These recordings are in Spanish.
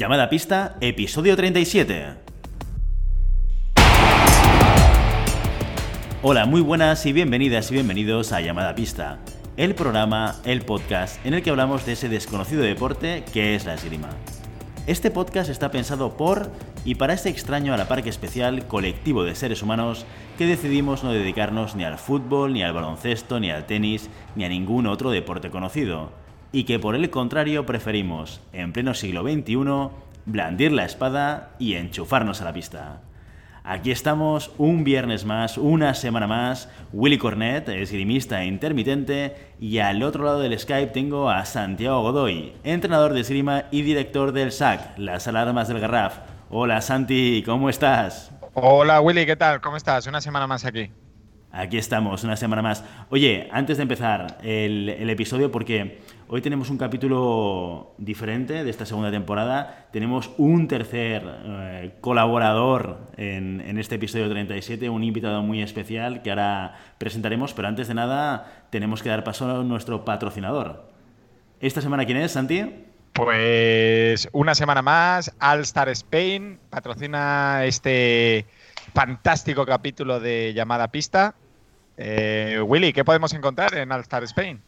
Llamada pista, episodio 37. Hola, muy buenas y bienvenidas y bienvenidos a Llamada Pista, el programa, el podcast en el que hablamos de ese desconocido deporte que es la esgrima. Este podcast está pensado por y para este extraño a la parque especial colectivo de seres humanos que decidimos no dedicarnos ni al fútbol, ni al baloncesto, ni al tenis, ni a ningún otro deporte conocido y que por el contrario preferimos, en pleno siglo XXI, blandir la espada y enchufarnos a la pista. Aquí estamos un viernes más, una semana más. Willy Cornet, esgrimista intermitente, y al otro lado del Skype tengo a Santiago Godoy, entrenador de esgrima y director del SAC, las alarmas del Garraf. Hola Santi, ¿cómo estás? Hola Willy, ¿qué tal? ¿Cómo estás? Una semana más aquí. Aquí estamos, una semana más. Oye, antes de empezar el, episodio, porque hoy tenemos un capítulo diferente de esta segunda temporada, tenemos un tercer eh, colaborador en, este episodio 37, un invitado muy especial que ahora presentaremos, pero antes de nada tenemos que dar paso a nuestro patrocinador. ¿Esta semana quién es, Santi? Pues una semana más, All Star Spain patrocina este fantástico capítulo de llamada pista. Eh, Willy, ¿qué podemos encontrar en All Star Spain?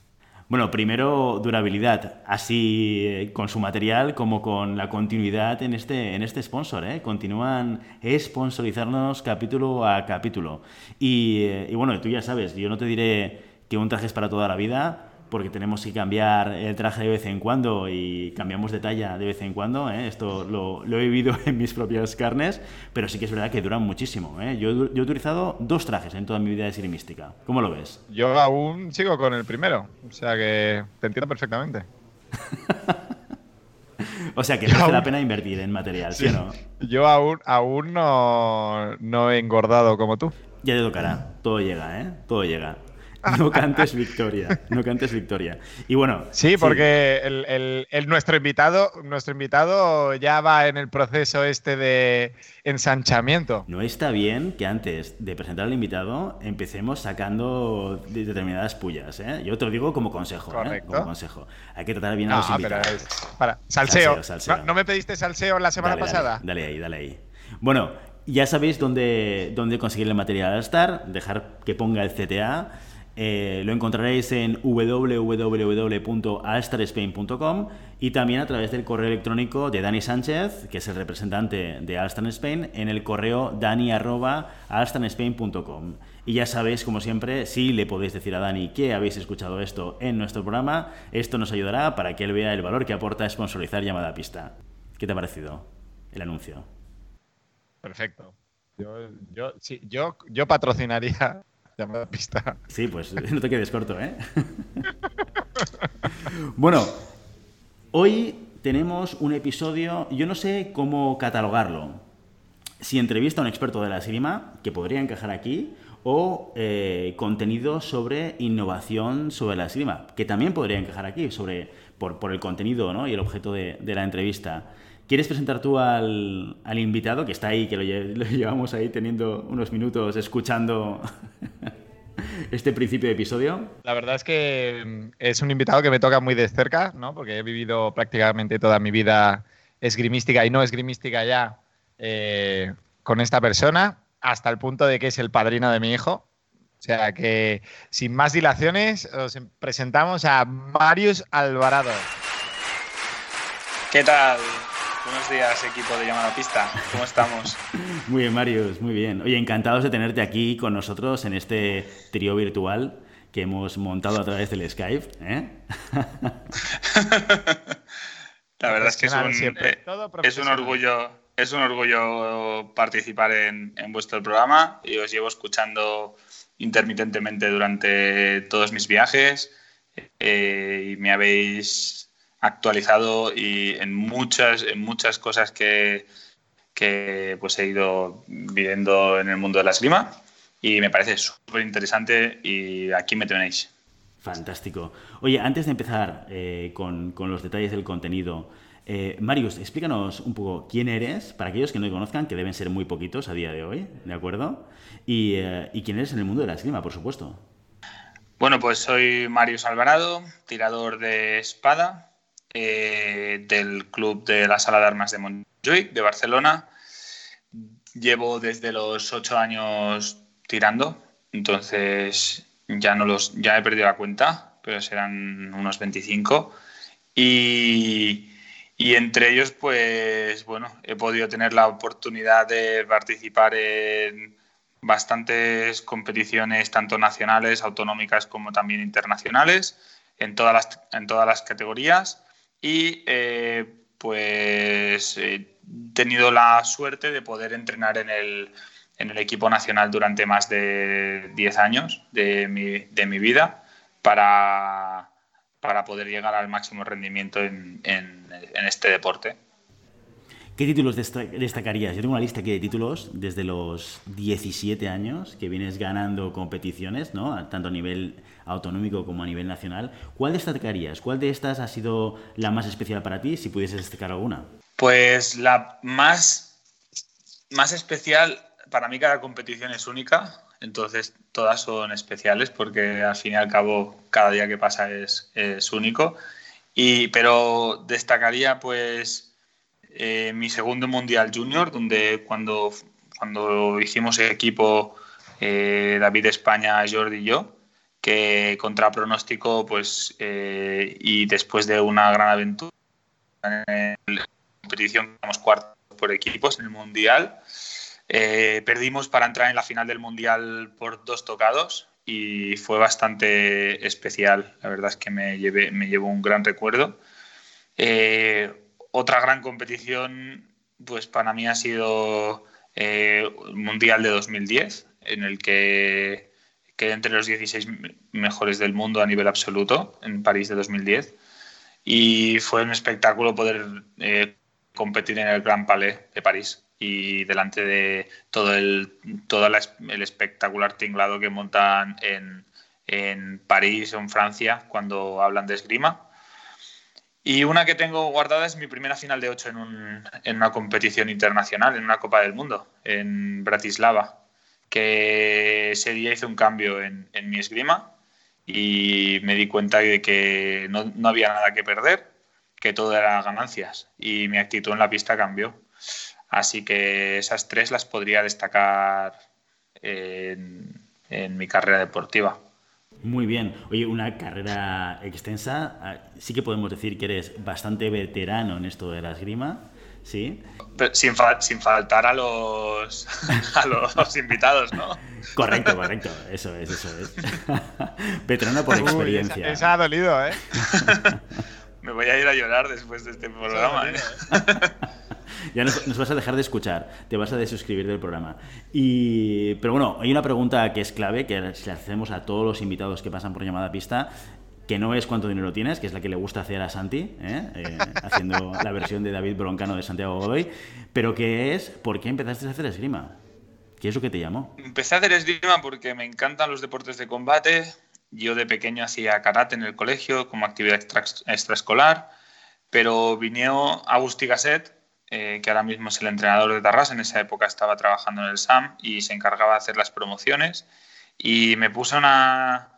Bueno, primero durabilidad, así eh, con su material como con la continuidad en este, en este sponsor. ¿eh? Continúan sponsorizarnos capítulo a capítulo. Y, eh, y bueno, tú ya sabes, yo no te diré que un traje es para toda la vida, porque tenemos que cambiar el traje de vez en cuando y cambiamos de talla de vez en cuando. ¿eh? Esto lo, he vivido en mis propias carnes, pero sí que es verdad que duran muchísimo. ¿eh? Yo, he utilizado dos trajes en toda mi vida de cinemística. ¿Cómo lo ves? Yo aún sigo con el primero, o sea que te entiendo perfectamente. o sea que no vale la pena invertir en material, ¿sí, o no? Yo aún, aún no, no he engordado como tú. Ya te tocará, todo llega, ¿eh? Todo llega. no cantes victoria, no cantes victoria. Y bueno. Sí, porque El, nuestro, invitado, nuestro invitado ya va en el proceso este de ensanchamiento. No está bien que antes de presentar al invitado empecemos sacando determinadas pullas. ¿eh? Yo te lo digo como consejo. ¿eh? Como consejo. Hay que tratar bien a los invitados. para, salseo. ¿No, me pediste salseo la semana pasada? Dale, ahí, dale ahí. Bueno, ya sabéis dónde, dónde conseguir el material al estar, dejar que ponga el CTA. Eh, lo encontraréis en www.alstarspain.com y también a través del correo electrónico de Dani Sánchez, que es el representante de Alstar Spain, en el correo dani.alstarspain.com. Y ya sabéis, como siempre, si le podéis decir a Dani que habéis escuchado esto en nuestro programa, esto nos ayudará para que él vea el valor que aporta sponsorizar llamada a pista. ¿Qué te ha parecido el anuncio? Perfecto. Yo, yo, yo, yo patrocinaría llamada pista. Sí, pues no te quedes corto, ¿eh? bueno, hoy tenemos un episodio, yo no sé cómo catalogarlo. Si entrevista a un experto de la esgrima, que podría encajar aquí, o eh, contenido sobre innovación sobre la esgrima, que también podría encajar aquí, sobre, por, por el contenido ¿no? y el objeto de la entrevista. ¿Quieres presentar tú al, invitado que está ahí, que lo, llevamos ahí teniendo unos minutos escuchando este principio de episodio? La verdad es que mm, es un invitado que me toca muy de cerca, ¿no? porque he vivido prácticamente toda mi vida esgrimística y no esgrimística ya eh, con esta persona, hasta el punto de que es el padrino de mi hijo. O sea que, sin más dilaciones, os presentamos a Marius Alvarado. ¿Qué tal? Buenos días, equipo de Llamada Pista. ¿Cómo estamos? Muy bien, Marius, muy bien. Oye, encantados de tenerte aquí con nosotros en este trío virtual que hemos montado a través del Skype. ¿eh? La verdad es que es un, eh, es un orgullo. Es un orgullo participar en, vuestro programa y os llevo escuchando intermitentemente durante todos mis viajes eh, y me habéis actualizado y en muchas, en muchas cosas que, que pues he ido viviendo en el mundo de la esgrima y me parece súper interesante y aquí me tenéis. Fantástico. Oye, antes de empezar eh, con, con, los detalles del contenido, eh, Marius, explícanos un poco quién eres, para aquellos que no te conozcan, que deben ser muy poquitos a día de hoy, ¿de acuerdo? Y, eh, y quién eres en el mundo de la esgrima, por supuesto. Bueno, pues soy Marius Alvarado, tirador de espada, eh, del club de la Sala de Armas de Montjuic, de Barcelona. Llevo desde los ocho años tirando, entonces ya, no los, ya he perdido la cuenta, pero serán unos 25. Y, y entre ellos, pues bueno, he podido tener la oportunidad de participar en bastantes competiciones, tanto nacionales, autonómicas como también internacionales, en todas las, en todas las categorías. Y eh, pues he tenido la suerte de poder entrenar en el, en el equipo nacional durante más de 10 años de mi, de mi vida para, para, poder llegar al máximo rendimiento en, en, en este deporte. ¿Qué títulos destacarías? Yo tengo una lista aquí de títulos desde los 17 años que vienes ganando competiciones, ¿no? tanto a nivel autonómico como a nivel nacional. ¿Cuál destacarías? ¿Cuál de estas ha sido la más especial para ti, si pudieses destacar alguna? Pues la más, más especial, para mí cada competición es única, entonces todas son especiales porque al fin y al cabo cada día que pasa es, es único. Y, pero destacaría pues eh, mi segundo Mundial Junior, donde cuando, cuando hicimos equipo eh, David España, Jordi y yo, que contra pronóstico, pues, eh, y después de una gran aventura en la competición, quedamos cuartos por equipos en el Mundial. perdimos para entrar en la final del Mundial por dos tocados y fue bastante especial. La verdad es que me, llevé, me llevó un gran recuerdo. Eh, otra gran competición, pues para mí ha sido el eh, Mundial de 2010, en el que quedé entre los 16 mejores del mundo a nivel absoluto en París de 2010. Y fue un espectáculo poder eh, competir en el Grand Palais de París y delante de todo el, todo el espectacular tinglado que montan en, en París o en Francia cuando hablan de esgrima. Y una que tengo guardada es mi primera final de 8 en, una competición internacional, en una Copa del Mundo, en Bratislava, que ese día hice un cambio en, mi esgrima y me di cuenta de que no, no, había nada que perder, que todo era ganancias y mi actitud en la pista cambió. Así que esas tres las podría destacar en mi carrera deportiva. Muy bien. Oye, una carrera extensa. Ah, sí que podemos decir que eres bastante veterano en esto de la esgrima. ¿Sí? sin, sin, faltar a los, a los invitados, ¿no? Correcto, correcto. Eso es, eso es. veterano por experiencia. esa, ha dolido, ¿eh? Me voy a ir a llorar después de este programa. ¿eh? ya nos, vas a dejar de escuchar, te vas a desuscribir del programa. Y, pero bueno, hay una pregunta que es clave, que le hacemos a todos los invitados que pasan por llamada pista, que no es cuánto dinero tienes, que es la que le gusta hacer a Santi, ¿eh? Eh, haciendo la versión de David Broncano de Santiago Godoy, pero que es, ¿por qué empezaste a hacer esgrima? ¿Qué es lo que te llamó? Empecé a hacer esgrima porque me encantan los deportes de combate. Yo de pequeño hacía karate en el colegio como actividad extraescolar, pero vino Agustí Gasset, eh, que ahora mismo es el entrenador de Tarras, en esa época estaba trabajando en el SAM y se encargaba de hacer las promociones. Y me puse una,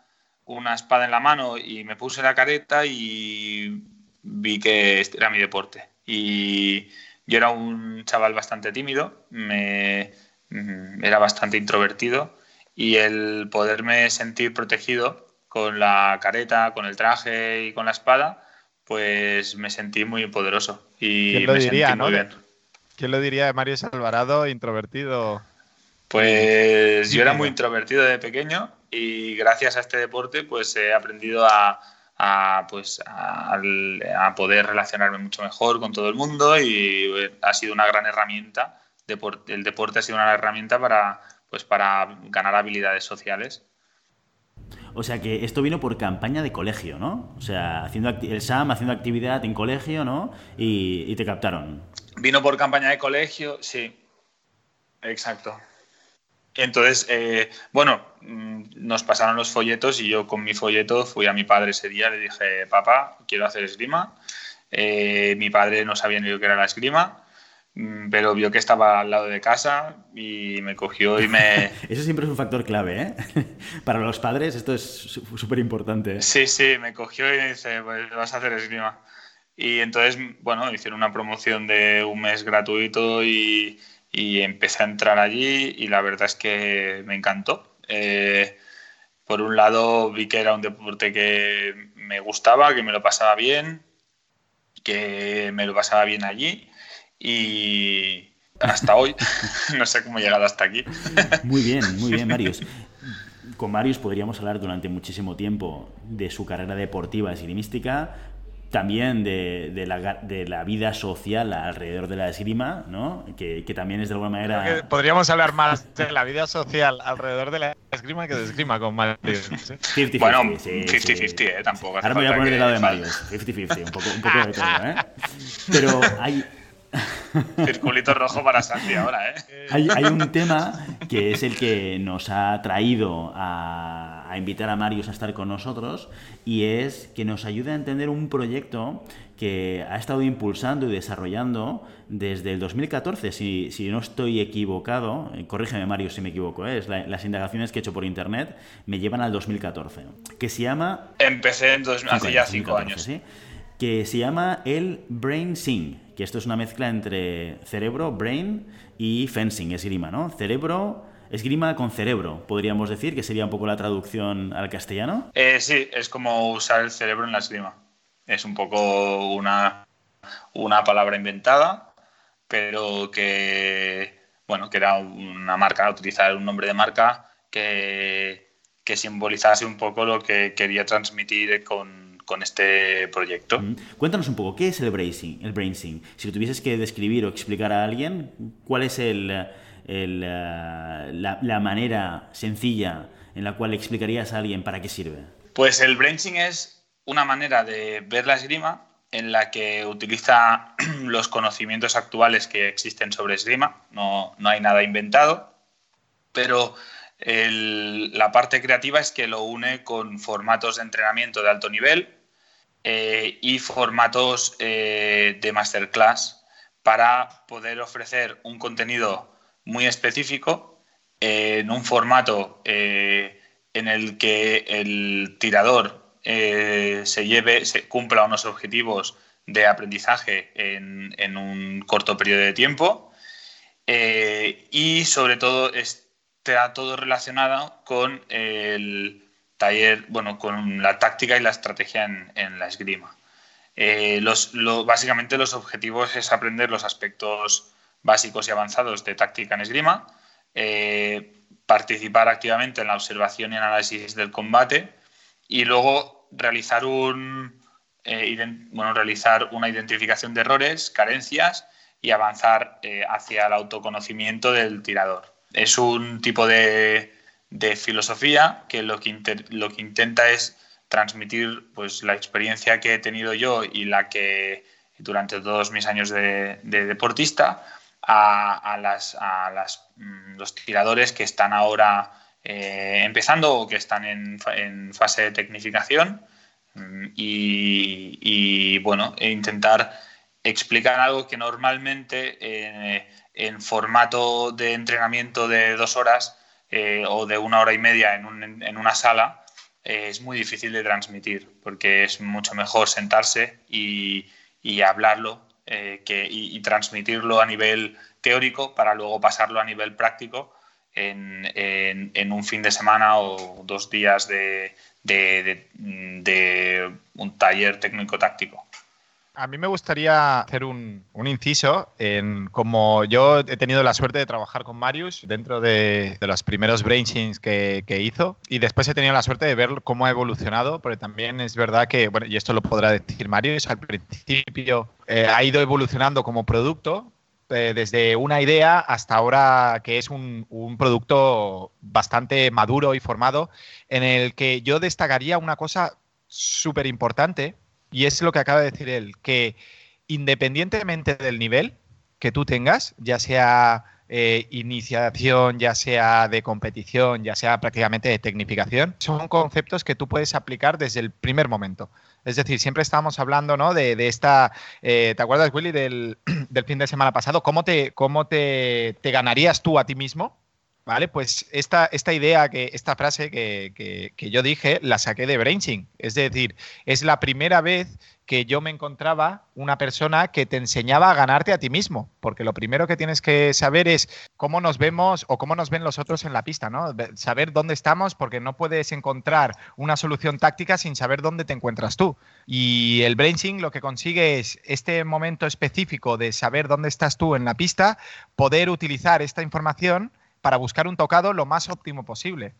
una espada en la mano y me puse la careta y vi que este era mi deporte. Y yo era un chaval bastante tímido, me, mm, era bastante introvertido y el poderme sentir protegido con la careta, con el traje y con la espada, pues me sentí muy poderoso. Y ¿Quién lo diría, ¿no? ¿Quién lo diría de Mario Alvarado, introvertido? Pues yo era muy introvertido de pequeño y gracias a este deporte pues he aprendido a, pues, a, poder relacionarme mucho mejor con todo el mundo y ha sido una gran herramienta. El deporte ha sido una herramienta para, pues, para ganar habilidades sociales. O sea que esto vino por campaña de colegio, ¿no? O sea, haciendo el SAM haciendo actividad en colegio, ¿no? Y, te captaron. Vino por campaña de colegio, sí. Exacto. Entonces, eh, bueno, mm, nos pasaron los folletos y yo con mi folleto fui a mi padre ese día, le dije, papá, quiero hacer esgrima. Eh, mi padre no sabía ni lo que era la esgrima pero vio que estaba al lado de casa y me cogió y me... Eso siempre es un factor clave, ¿eh? Para los padres esto es súper importante. Sí, sí, me cogió y me dice, pues vas a hacer esgrima. Y entonces, bueno, hicieron una promoción de un mes gratuito y, empecé a entrar allí y la verdad es que me encantó. Eh, por un lado vi que era un deporte que me gustaba, que me lo pasaba bien, que me lo pasaba bien allí y hasta hoy no sé cómo he llegado hasta aquí. Muy bien, muy bien, Marius. Con Marius podríamos hablar durante muchísimo tiempo de su carrera deportiva esgrimística, también de, la, vida social alrededor de la esgrima, ¿no? que, también es de alguna manera... podríamos hablar más de la vida social alrededor de la esgrima que de esgrima con Marius. bueno, 50-50, ¿eh? Tampoco. Ahora me voy a poner del lado de Marius, 50-50, un poco, un poco de todo, ¿eh? Pero hay, Circulito rojo para Santi ahora, ¿eh? Hay, un tema que es el que nos ha traído a, invitar a Marius a estar con nosotros y es que nos ayude a entender un proyecto que ha estado impulsando y desarrollando desde el 2014, si, no estoy equivocado, eh, corrígeme Mario si me equivoco, ¿eh? las indagaciones que he hecho por internet me llevan al 2014, que se llama... Empecé en dos, hace ya cinco años. ¿sí? Que se llama el Brain Sing que esto es una mezcla entre cerebro, brain y fencing, esgrima, ¿no? Cerebro, esgrima con cerebro, podríamos decir, que sería un poco la traducción al castellano. Eh, sí, es como usar el cerebro en la esgrima. Es un poco una, una palabra inventada, pero que, bueno, que era una marca, utilizar un nombre de marca que, que simbolizase un poco lo que quería transmitir con con este proyecto. Cuéntanos un poco, ¿qué es el bracing, el brainsing? Si lo tuvieses que describir o explicar a alguien, ¿cuál es el, el, eh, la, manera sencilla en la cual explicarías a alguien para qué sirve? Pues el brainsing es una manera de ver la esgrima en la que utiliza los conocimientos actuales que existen sobre esgrima, no, no hay nada inventado, pero la parte creativa es que lo une con formatos de entrenamiento de alto nivel eh, y formatos eh, de masterclass para poder ofrecer un contenido muy específico eh, en un formato en el que el tirador se lleve, se cumpla unos objetivos de aprendizaje en, un corto periodo de tiempo y sobre todo está todo relacionado con el taller, bueno, con la táctica y la estrategia en, la esgrima. Eh, los, básicamente los objetivos es aprender los aspectos básicos y avanzados de táctica en esgrima, eh, participar activamente en la observación y análisis del combate y luego realizar, un, eh, bueno, realizar una identificación de errores, carencias y avanzar hacia el autoconocimiento del tirador es un tipo de, filosofía que lo que, lo que intenta es transmitir pues, la experiencia que he tenido yo y la que durante todos mis años de, deportista a, las, mm, los tiradores que están ahora eh, empezando o que están en, fase de tecnificación mm, y, bueno, e intentar explicar algo que normalmente eh, en formato de entrenamiento de dos horas eh, o de una hora y media en, una sala, eh, es muy difícil de transmitir, porque es mucho mejor sentarse y, hablarlo eh, que, y, transmitirlo a nivel teórico para luego pasarlo a nivel práctico en, un fin de semana o dos días de un taller técnico-táctico. A mí me gustaría hacer un, inciso en como yo he tenido la suerte de trabajar con Marius dentro de, los primeros brainsings que, que, hizo. Y después he tenido la suerte de ver cómo ha evolucionado, porque también es verdad que, bueno, y esto lo podrá decir Marius, al principio eh, ha ido evolucionando como producto, eh, desde una idea hasta ahora que es un, un, producto bastante maduro y formado, en el que yo destacaría una cosa súper importante y es lo que acaba de decir él, que independientemente del nivel que tú tengas, ya sea eh, iniciación, ya sea de competición, ya sea prácticamente de tecnificación, son conceptos que tú puedes aplicar desde el primer momento. Es decir, siempre estábamos hablando ¿no? de, esta, eh, ¿te acuerdas Willy del, fin de semana pasado? ¿Cómo, te, cómo te, te, ganarías tú a ti mismo ¿Vale? Pues esta, esta idea, que, esta frase que, yo dije, la saqué de BrainSync. Es decir, es la primera vez que yo me encontraba una persona que te enseñaba a ganarte a ti mismo. Porque lo primero que tienes que saber es cómo nos vemos o cómo nos ven los otros en la pista, ¿no? Saber dónde estamos, porque no puedes encontrar una solución táctica sin saber dónde te encuentras tú. Y el BrainSync lo que consigue es este momento específico de saber dónde estás tú en la pista, poder utilizar esta información para buscar un tocado lo más óptimo posible.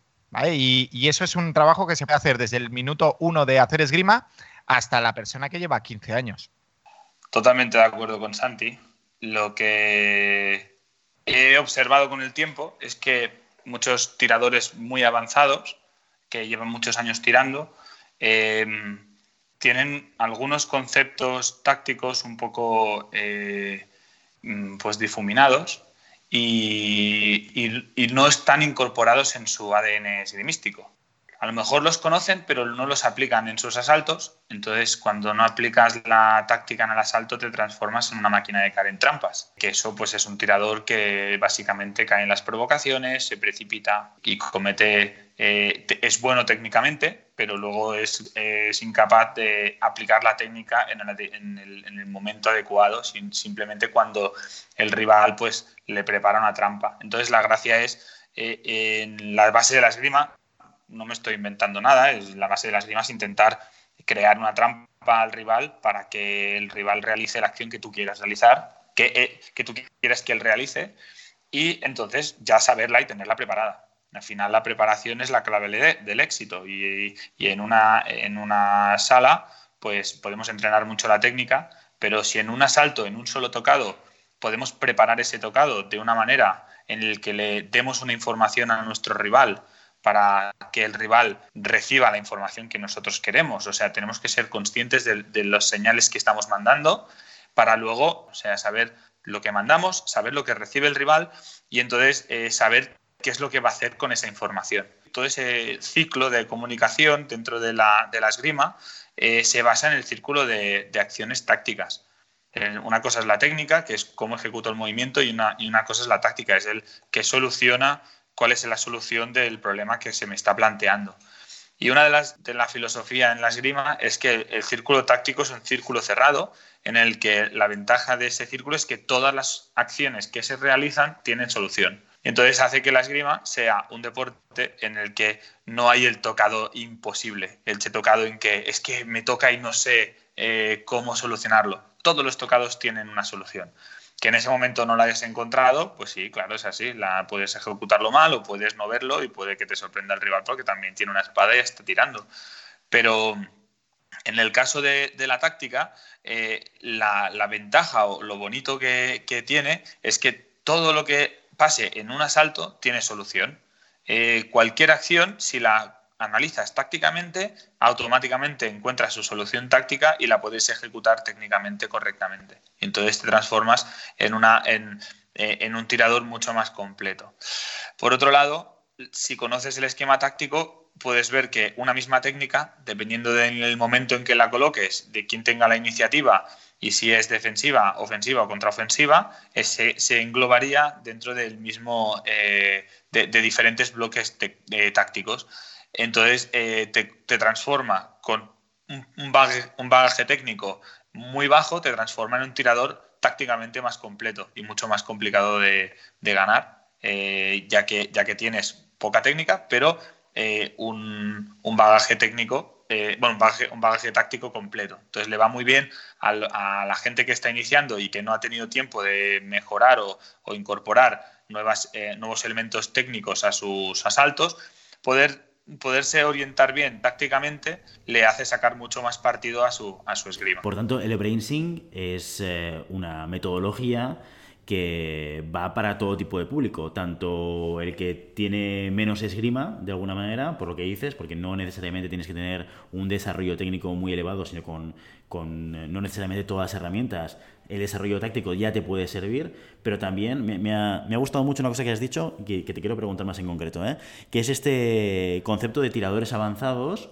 Y, eso es un trabajo que se puede hacer desde el minuto uno de hacer esgrima hasta la persona que lleva 15 años. Totalmente de acuerdo con Santi. Lo que he observado con el tiempo es que muchos tiradores muy avanzados, que llevan muchos años tirando, em, tienen algunos conceptos tácticos un poco eh, mm, pues difuminados y, no están incorporados en su ADN esgrimístico. A lo mejor los conocen, pero no los aplican en sus asaltos. Entonces, cuando no aplicas la táctica en el asalto, te transformas en una máquina de caer en trampas. Que eso, pues, es un tirador que básicamente cae en las provocaciones, se precipita y comete. Eh, es bueno técnicamente, pero luego es, incapaz de aplicar la técnica en el, momento adecuado, simplemente cuando el rival, pues, le prepara una trampa. Entonces, la gracia es eh, en la base de la esgrima no me estoy inventando nada, es la base de las rimas intentar crear una trampa al rival para que el rival realice la acción que tú quieras realizar, que, eh, que tú quieras que él realice, y entonces ya saberla y tenerla preparada. Al final la preparación es la clave del éxito y, en, una, en una sala pues podemos entrenar mucho la técnica, pero si en un asalto, en un solo tocado, podemos preparar ese tocado de una manera en el que le demos una información a nuestro rival para que el rival reciba la información que nosotros queremos. O sea, tenemos que ser conscientes de, los señales que estamos mandando para luego, o sea, saber lo que mandamos, saber lo que recibe el rival y entonces eh, saber qué es lo que va a hacer con esa información. Todo ese ciclo de comunicación dentro de la, esgrima eh, se basa en el círculo de, acciones tácticas. Eh, una cosa es la técnica, que es cómo ejecuto el movimiento, y una, y una cosa es la táctica, es el que soluciona cuál es la solución del problema que se me está planteando. Y una de las de la filosofía en la esgrima es que el círculo táctico es un círculo cerrado en el que la ventaja de ese círculo es que todas las acciones que se realizan tienen solución. Entonces hace que la esgrima sea un deporte en el que no hay el tocado imposible, el tocado en que es que me toca y no sé eh, cómo solucionarlo. Todos los tocados tienen una solución. Que en ese momento no la hayas encontrado, pues sí, claro, es así. La puedes ejecutarlo mal o puedes no verlo y puede que te sorprenda el rival porque también tiene una espada y está tirando. Pero en el caso de, la táctica, eh, la, ventaja o lo bonito que, tiene es que todo lo que pase en un asalto tiene solución. Eh, cualquier acción, si la analizas tácticamente, automáticamente encuentras su solución táctica y la puedes ejecutar técnicamente correctamente. Entonces te transformas en, una, eh, en un tirador mucho más completo. Por otro lado, si conoces el esquema táctico, puedes ver que una misma técnica, dependiendo del momento en que la coloques, de quién tenga la iniciativa y si es defensiva, ofensiva o contraofensiva, se, se englobaría dentro del mismo, eh, de, diferentes bloques tácticos. Entonces eh, te, transforma con un bagaje, técnico muy bajo, te transforma en un tirador tácticamente más completo y mucho más complicado de, ganar, eh, ya, que, ya que tienes poca técnica, pero eh, un, bagaje técnico, bueno, un bagaje, táctico completo. Entonces le va muy bien a, la gente que está iniciando y que no ha tenido tiempo de mejorar o, incorporar nuevas, nuevos elementos técnicos a sus asaltos, poder poderse orientar bien tácticamente le hace sacar mucho más partido a su, a su esgrima. Por tanto, el brainsing es eh, una metodología que va para todo tipo de público, tanto el que tiene menos esgrima, de alguna manera, por lo que dices, porque no necesariamente tienes que tener un desarrollo técnico muy elevado, sino con, con eh, no necesariamente todas las herramientas, el desarrollo táctico ya te puede servir, pero también me, ha, gustado mucho una cosa que has dicho, que, te quiero preguntar más en concreto, ¿eh? que es este concepto de tiradores avanzados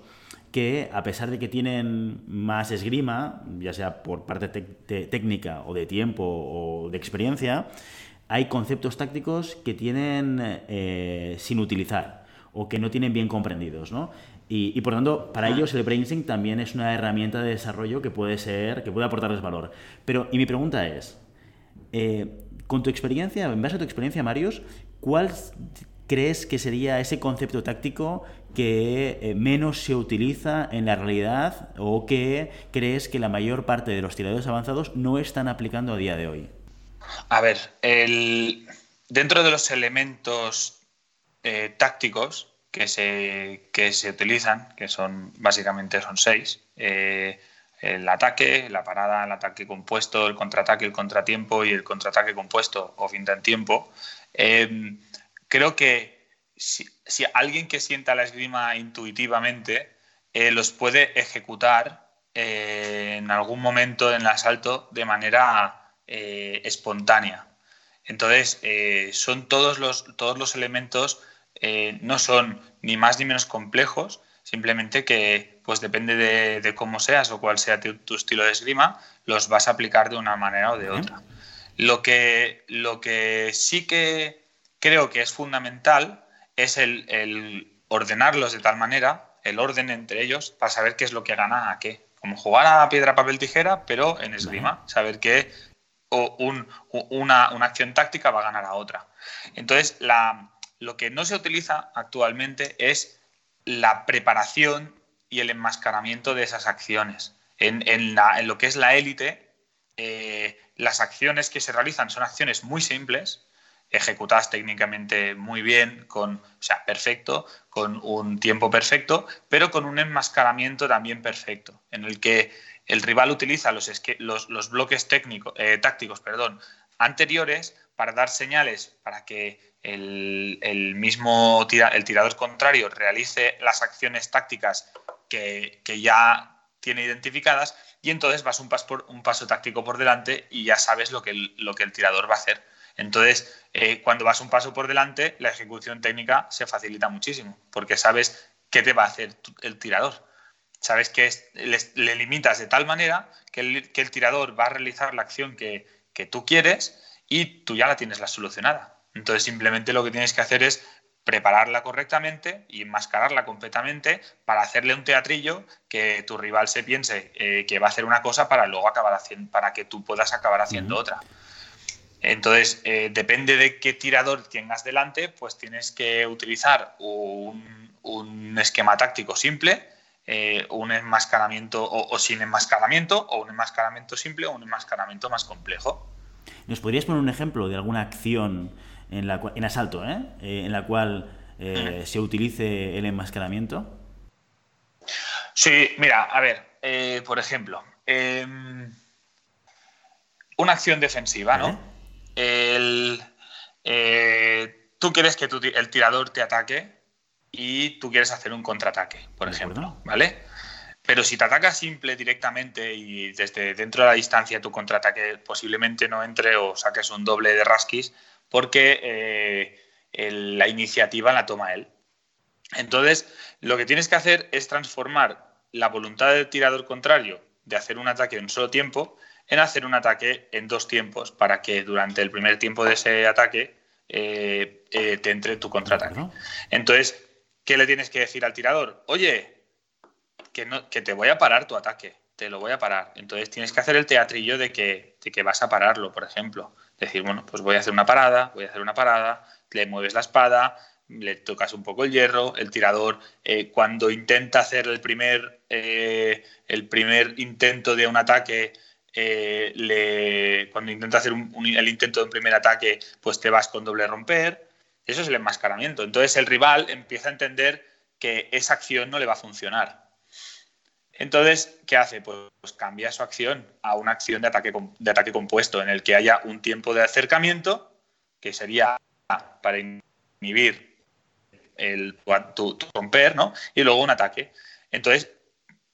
que a pesar de que tienen más esgrima, ya sea por parte técnica o de tiempo o de experiencia, hay conceptos tácticos que tienen eh, sin utilizar o que no tienen bien comprendidos, ¿no? Y, por tanto, para ellos el brainsync también es una herramienta de desarrollo que puede ser, que puede aportarles valor. Pero, y mi pregunta es, eh, con tu experiencia, en base a tu experiencia, Marius, ¿cuál crees que sería ese concepto táctico que eh, menos se utiliza en la realidad o que crees que la mayor parte de los tiradores avanzados no están aplicando a día de hoy? A ver, dentro de los elementos eh, tácticos, que se, que se utilizan, que son básicamente son seis. Eh, el ataque, la parada, el ataque compuesto, el contraataque, el contratiempo y el contraataque compuesto o fin de tiempo. Creo que si, alguien que sienta la esgrima intuitivamente eh, los puede ejecutar en algún momento en el asalto de manera espontánea. Entonces, son todos los, todos los elementos eh, no son ni más ni menos complejos, simplemente que pues depende de, cómo seas o cuál sea tu, estilo de esgrima, los vas a aplicar de una manera o de otra. Lo que, lo que sí que creo que es fundamental es el, ordenarlos de tal manera, el orden entre ellos, para saber qué es lo que gana a qué. Como jugar a piedra, papel, tijera, pero en esgrima. Saber que una, una acción táctica va a ganar a otra. Entonces, la, lo que no se utiliza actualmente es la preparación y el enmascaramiento de esas acciones. En, lo que es la élite, eh, las acciones que se realizan son acciones muy simples, ejecutadas técnicamente muy bien, con, o sea, perfecto, con un tiempo perfecto, pero con un enmascaramiento también perfecto, en el que el rival utiliza los, los, bloques técnicos, eh, tácticos perdón, anteriores para dar señales para que el, mismo el tirador contrario realice las acciones tácticas que, ya tiene identificadas y entonces vas un un paso táctico por delante y ya sabes lo que el, lo que el tirador va a hacer. Entonces, eh, cuando vas un paso por delante, la ejecución técnica se facilita muchísimo, porque sabes qué te va a hacer el tirador. Sabes que le, limitas de tal manera que el, que el, tirador va a realizar la acción que, que tú quieres y tú ya la tienes la solucionada. Entonces simplemente lo que tienes que hacer es prepararla correctamente y enmascararla completamente para hacerle un teatrillo que tu rival se piense eh, que va a hacer una cosa para luego acabar haciendo, para que tú puedas acabar haciendo otra. Entonces, eh, depende de qué tirador tengas delante, pues tienes que utilizar un, esquema táctico simple, eh, un enmascaramiento o, sin enmascaramiento, o un enmascaramiento simple o un enmascaramiento más complejo. ¿Nos podrías poner un ejemplo de alguna acción en, la, en asalto, ¿eh? En la cual mm. se utilice el enmascaramiento? Sí, mira, a ver, por ejemplo, em, una acción defensiva, ¿no? Tú quieres que el tirador te ataque y tú quieres hacer un contraataque, por ejemplo, ¿vale? Pero si te ataca simple directamente y desde dentro de la distancia tu contraataque posiblemente no entre o saques un doble de rasquis, porque eh, la iniciativa la toma él. Entonces, lo que tienes que hacer es transformar la voluntad del tirador contrario de hacer un ataque en un solo tiempo en hacer un ataque en dos tiempos para que durante el primer tiempo de ese ataque eh, eh, te entre tu contraataque. Entonces, ¿qué le tienes que decir al tirador? Oye, que, no, que te voy a parar tu ataque, te lo voy a parar. Entonces tienes que hacer el teatrillo de que, de que vas a pararlo, por ejemplo. Decir, bueno, pues voy a hacer una parada, voy a hacer una parada, le mueves la espada, le tocas un poco el hierro, el tirador eh, cuando intenta hacer el primer, eh, el primer intento de un ataque, eh, cuando intenta hacer el intento de un primer ataque, pues te vas con doble romper. Eso es el enmascaramiento. Entonces el rival empieza a entender que esa acción no le va a funcionar. Entonces, ¿qué hace? Pues, cambia su acción a una acción de ataque, de ataque compuesto, en el que haya un tiempo de acercamiento, que sería para inhibir el, tu, romper, ¿no? Y luego un ataque. Entonces,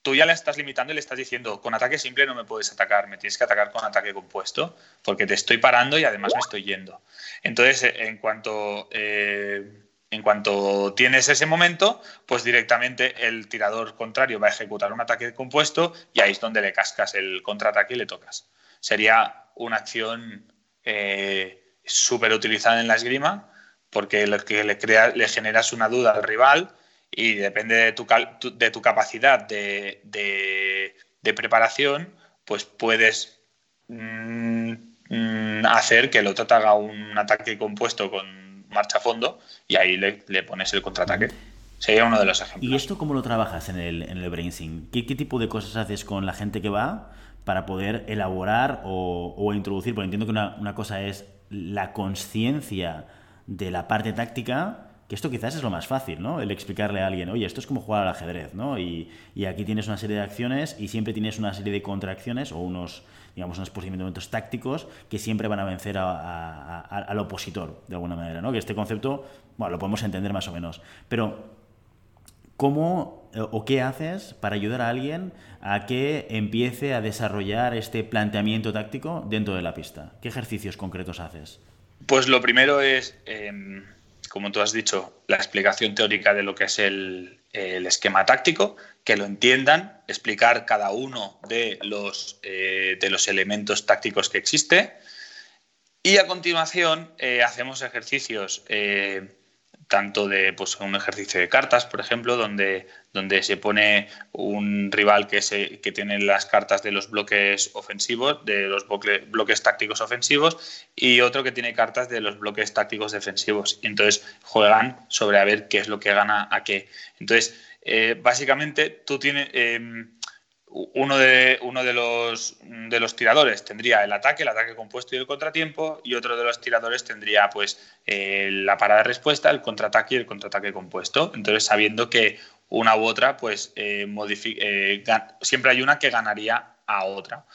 tú ya le estás limitando y le estás diciendo, con ataque simple no me puedes atacar, me tienes que atacar con ataque compuesto, porque te estoy parando y además me estoy yendo. Entonces, en cuanto... Eh, en cuanto tienes ese momento, pues directamente el tirador contrario va a ejecutar un ataque compuesto y ahí es donde le cascas el contraataque y le tocas. Sería una acción eh, súper utilizada en la esgrima porque que le, crea, le generas una duda al rival y depende de tu, de tu capacidad de, preparación, pues puedes mm, mm, hacer que el otro te haga un ataque compuesto con marcha a fondo y ahí le, pones el contraataque. Sería uno de los ejemplos. ¿Y esto cómo lo trabajas en el, en el ¿Qué, ¿Qué, tipo de cosas haces con la gente que va para poder elaborar o, introducir? Porque entiendo que una, una cosa es la conciencia de la parte táctica, que esto quizás es lo más fácil, ¿no? El explicarle a alguien, oye, esto es como jugar al ajedrez, ¿no? Y, aquí tienes una serie de acciones y siempre tienes una serie de contracciones o unos, digamos, unos posicionamientos tácticos que siempre van a vencer al opositor, de alguna manera, ¿no? Que este concepto, bueno, lo podemos entender más o menos. Pero, ¿cómo eh, o qué haces para ayudar a alguien a que empiece a desarrollar este planteamiento táctico dentro de la pista? ¿Qué ejercicios concretos haces? Pues lo primero es, em, como tú has dicho, la explicación teórica de lo que es el, esquema táctico, que lo entiendan, explicar cada uno de los, eh, de los elementos tácticos que existe. Y a continuación eh, hacemos ejercicios eh, tanto de pues, un ejercicio de cartas, por ejemplo, donde, donde se pone un rival que, se, que tiene las cartas de los bloques ofensivos, de los bloques, tácticos ofensivos, y otro que tiene cartas de los bloques tácticos defensivos. Y entonces juegan sobre a ver qué es lo que gana a qué. Entonces, eh, básicamente, tú tienes... Em, uno de, uno de los, de los tiradores tendría el ataque, el ataque compuesto y el contratiempo, y otro de los tiradores tendría pues eh, la parada de respuesta, el contraataque y el contraataque compuesto. Entonces, sabiendo que una u otra, pues eh, eh, siempre hay una que ganaría a otra.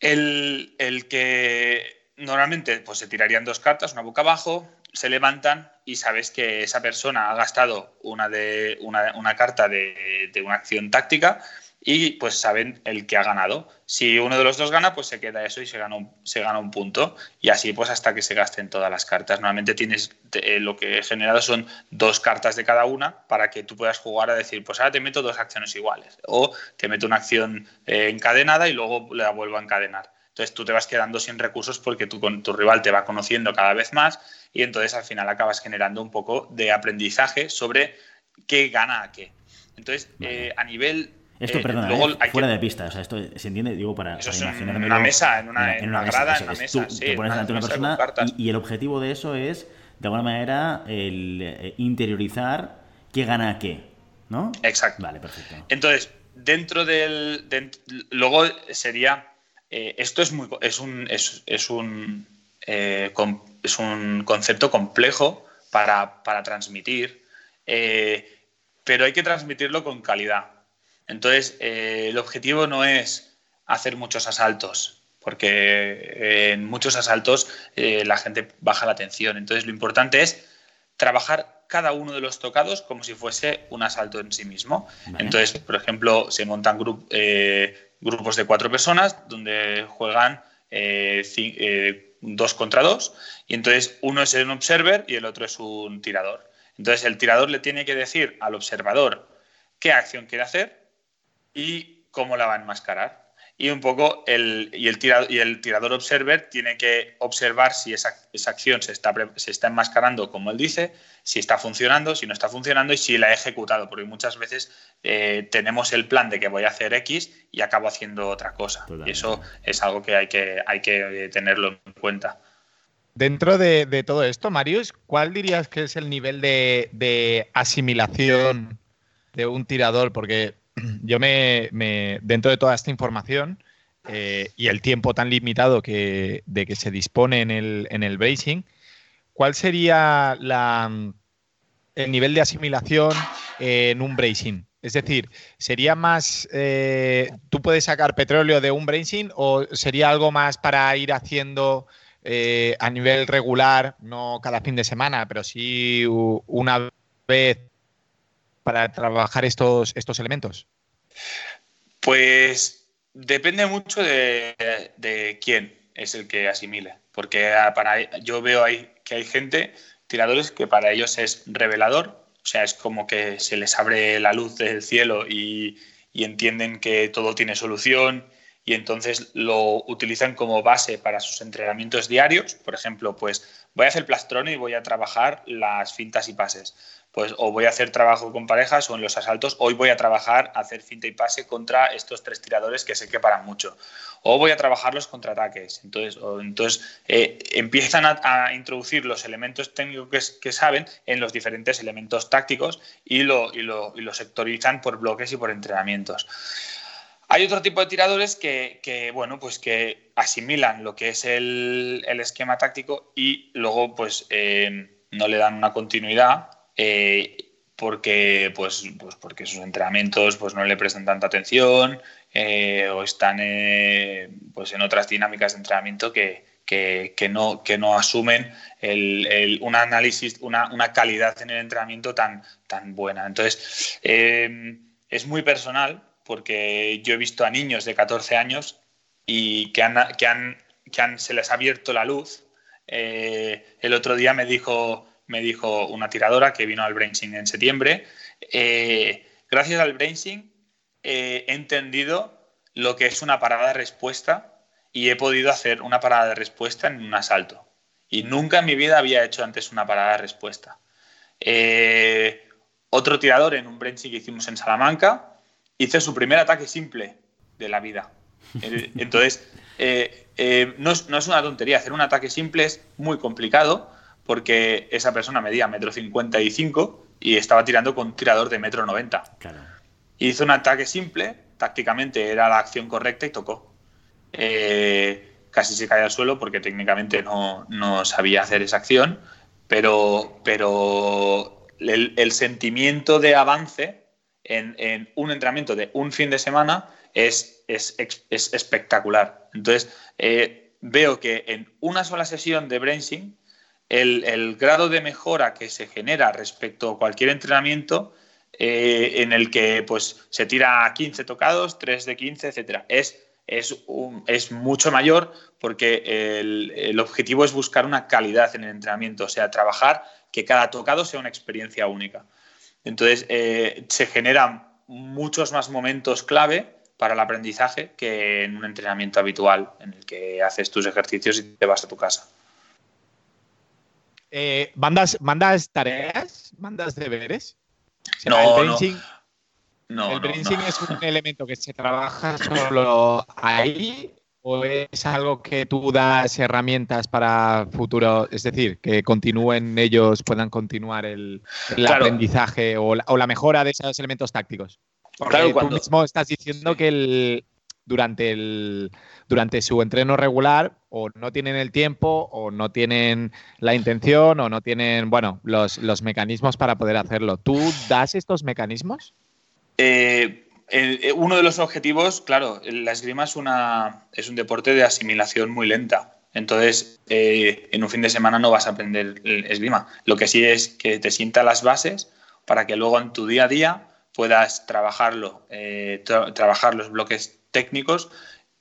El, que normalmente pues, se tirarían dos cartas, una boca abajo, se levantan y sabes que esa persona ha gastado una, de, una, carta de, de una acción táctica y pues saben el que ha ganado. Si uno de los dos gana, pues se queda eso y se gana un, se gana un punto. Y así pues hasta que se gasten todas las cartas. Normalmente tienes eh, lo que he generado son dos cartas de cada una para que tú puedas jugar a decir, pues ahora te meto dos acciones iguales. O te meto una acción eh, encadenada y luego la vuelvo a encadenar. Entonces tú te vas quedando sin recursos porque tu, tu rival te va conociendo cada vez más y entonces al final acabas generando un poco de aprendizaje sobre qué gana a qué. Entonces, eh, a nivel esto, eh, perdona, eh, fuera de pista, o sea, esto se entiende, digo, para, Eso En una mesa, en una, en una, grada, en una mesa. te pones delante de una persona y, el objetivo de eso es, de alguna manera, el eh, interiorizar qué gana qué, ¿no? Exacto. Vale, perfecto. Entonces, dentro del. luego sería. esto es, muy, es un. Es, es un es un concepto complejo para, para transmitir, pero hay que transmitirlo con calidad. Entonces, eh, el objetivo no es hacer muchos asaltos, porque eh, en muchos asaltos eh, la gente baja la atención. Entonces, lo importante es trabajar cada uno de los tocados como si fuese un asalto en sí mismo. Entonces, por ejemplo, se montan grupos de cuatro personas donde juegan dos contra dos y entonces uno es un observer y el otro es un tirador. Entonces, el tirador le tiene que decir al observador qué acción quiere hacer y cómo la va a enmascarar. Y un poco el, y el, tirador, y el tirador observer tiene que observar si esa, esa acción se está, se está enmascarando como él dice, si está funcionando, si no está funcionando y si la ha ejecutado, porque muchas veces eh, tenemos el plan de que voy a hacer X y acabo haciendo otra cosa. Y eso es algo que hay que, hay que tenerlo en cuenta. Dentro de, de, todo esto, Marius, ¿cuál dirías que es el nivel de, de asimilación de un tirador? Porque yo me, dentro de toda esta información eh, y el tiempo tan limitado que, de que se dispone en el, en el bracing, ¿cuál sería la, el nivel de asimilación en un bracing? Es decir, ¿sería más, eh, tú puedes sacar petróleo de un bracing o sería algo más para ir haciendo eh, a nivel regular, no cada fin de semana, pero sí una vez para trabajar estos, estos elementos? Pues depende mucho de, quién es el que asimile, porque para, yo veo que hay gente, tiradores, que para ellos es revelador, o sea, es como que se les abre la luz del cielo y, entienden que todo tiene solución y entonces lo utilizan como base para sus entrenamientos diarios. Por ejemplo, pues voy a hacer plastrón y voy a trabajar las fintas y pases pues o voy a hacer trabajo con parejas o en los asaltos, hoy voy a trabajar, hacer finta y pase contra estos tres tiradores que sé que paran mucho. O voy a trabajar los contraataques. Entonces, entonces eh, empiezan a, introducir los elementos técnicos que, saben en los diferentes elementos tácticos y lo, y lo, sectorizan por bloques y por entrenamientos. Hay otro tipo de tiradores que, bueno, pues que asimilan lo que es el, esquema táctico y luego pues eh, no le dan una continuidad eh, porque, pues, pues, porque sus entrenamientos pues, no le prestan tanta atención eh, o están pues en otras dinámicas de entrenamiento que, que, no, que no asumen el, un análisis, una, una, calidad en el entrenamiento tan, tan buena. Entonces, es muy personal porque yo he visto a niños de 14 años y que, han, que, han, que han, se les ha abierto la luz. el otro día me dijo, me dijo una tiradora que vino al Brainsing en septiembre. Eh, gracias al Brainsing eh, he entendido lo que es una parada de respuesta y he podido hacer una parada de respuesta en un asalto. Y nunca en mi vida había hecho antes una parada de respuesta. Eh, otro tirador en un Brainsing que hicimos en Salamanca hizo su primer ataque simple de la vida. Entonces, no, es, no, es, una tontería. Hacer un ataque simple es muy complicado porque esa persona medía metro cincuenta y cinco y estaba tirando con un tirador de metro noventa. Hizo un ataque simple, tácticamente era la acción correcta y tocó. Eh, casi se cae al suelo porque técnicamente no, sabía hacer esa acción, pero, pero el, sentimiento de avance en, un entrenamiento de un fin de semana es, es, espectacular. Entonces, eh, veo que en una sola sesión de brainsing el, grado de mejora que se genera respecto a cualquier entrenamiento eh, en el que pues, se tira 15 tocados, 3 de 15, etc. Es, mucho mayor porque el, objetivo es buscar una calidad en el entrenamiento, o sea, trabajar que cada tocado sea una experiencia única. Entonces, eh, se generan muchos más momentos clave para el aprendizaje que en un entrenamiento habitual en el que haces tus ejercicios y te vas a tu casa. Eh, ¿mandas, ¿Mandas tareas? ¿Mandas deberes? no, el no. ¿El brainsing es un elemento que se trabaja solo ahí o es algo que tú das herramientas para futuro? Es decir, que continúen ellos, puedan continuar el, aprendizaje o la, mejora de esos elementos tácticos. Porque tú mismo estás diciendo que el, durante, el, durante su entreno regular o no tienen el tiempo o no tienen la intención o no tienen, bueno, los, mecanismos para poder hacerlo. ¿Tú das estos mecanismos? Eh, eh, uno de los objetivos, claro, la esgrima es, una, un deporte de asimilación muy lenta. Entonces, eh, en un fin de semana no vas a aprender esgrima. Lo que sí es que te sienta las bases para que luego en tu día a día puedas trabajarlo, trabajar los bloques técnicos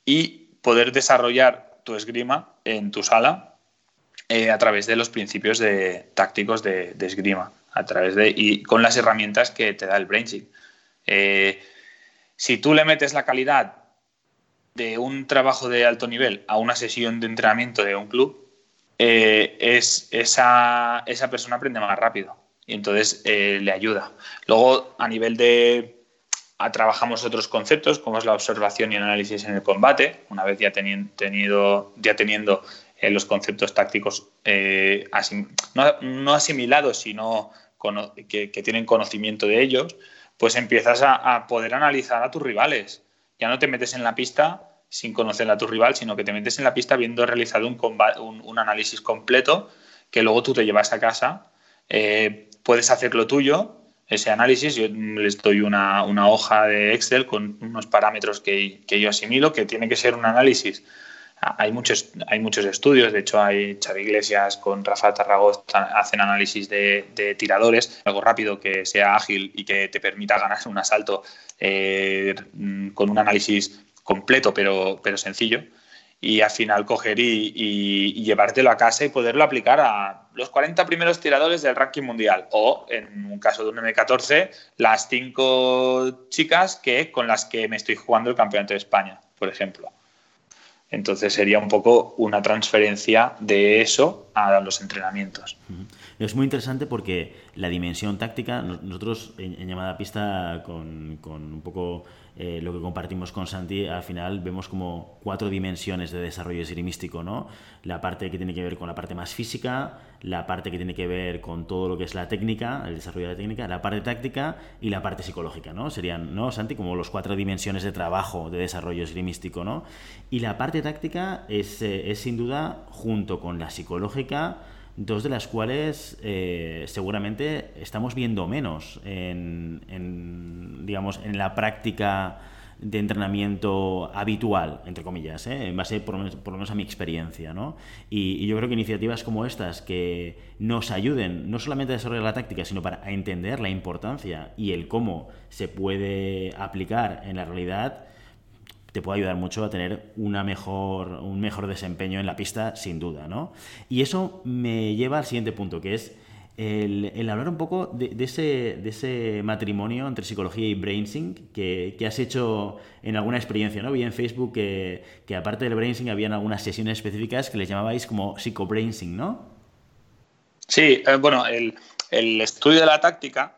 y poder desarrollar tu esgrima en tu sala eh, a través de los principios de, tácticos de, esgrima, a través de, y con las herramientas que te da el. Eh, si tú le metes la calidad de un trabajo de alto nivel a una sesión de entrenamiento de un club, eh, es, esa, esa, persona aprende más rápido y entonces le ayuda. Luego, a nivel de trabajamos otros conceptos como es la observación y análisis en el combate, una vez ya, teniendo, ya teniendo eh, los conceptos tácticos eh, no, asimilados, sino que, tienen conocimiento de ellos, pues empiezas a, poder analizar a tus rivales. Ya no te metes en la pista sin conocer a tu rival, sino que te metes en la pista habiendo realizado un, análisis completo que luego tú te llevas a casa, eh, puedes hacer lo tuyo ese análisis, yo les doy una, hoja de Excel con unos parámetros que, yo asimilo, que tiene que ser un análisis. Hay muchos, hay muchos estudios, de hecho hay Xavi Iglesias con Rafa Tarragó hacen análisis de, tiradores, algo rápido que sea ágil y que te permita ganar un asalto eh, con un análisis completo pero, pero sencillo y al final coger y, llevártelo a casa y poderlo aplicar a los 40 primeros tiradores del ranking mundial o, en un caso de un M14, las cinco chicas que, con las que me estoy jugando el campeonato de España. por ejemplo. Entonces sería un poco una transferencia de eso a los entrenamientos. Es muy interesante porque la dimensión táctica, nosotros en, llamada pista con, con un poco eh, lo que compartimos con Santi, al final vemos como cuatro dimensiones de desarrollo esgrimístico, ¿no? La parte que tiene que ver con la parte más física, la parte que tiene que ver con todo lo que es la técnica, el desarrollo de la técnica, la parte táctica y la parte psicológica, ¿no? Serían, ¿no, Santi? Como los cuatro dimensiones de trabajo de desarrollo esgrimístico, ¿no? Y la parte táctica es, eh, es sin duda, junto con la psicológica, dos de las cuales eh, seguramente estamos viendo menos en, digamos, en la práctica de entrenamiento habitual, entre comillas, ¿eh? en base por lo, menos, a mi experiencia. ¿no? Y, yo creo que iniciativas como estas que nos ayuden no solamente a desarrollar la táctica, sino para entender la importancia y el cómo se puede aplicar en la realidad, te puede ayudar mucho a tener una mejor, un mejor desempeño en la pista, sin duda, ¿no? Y eso me lleva al siguiente punto, que es el, hablar un poco de, ese, de, ese, matrimonio entre psicología y brainsync que, que, has hecho en alguna experiencia, ¿no? Vi en Facebook que, que aparte del brainsync habían algunas sesiones específicas que les llamabais como psicobrainsync, ¿no? Sí, eh, bueno, el, estudio de la táctica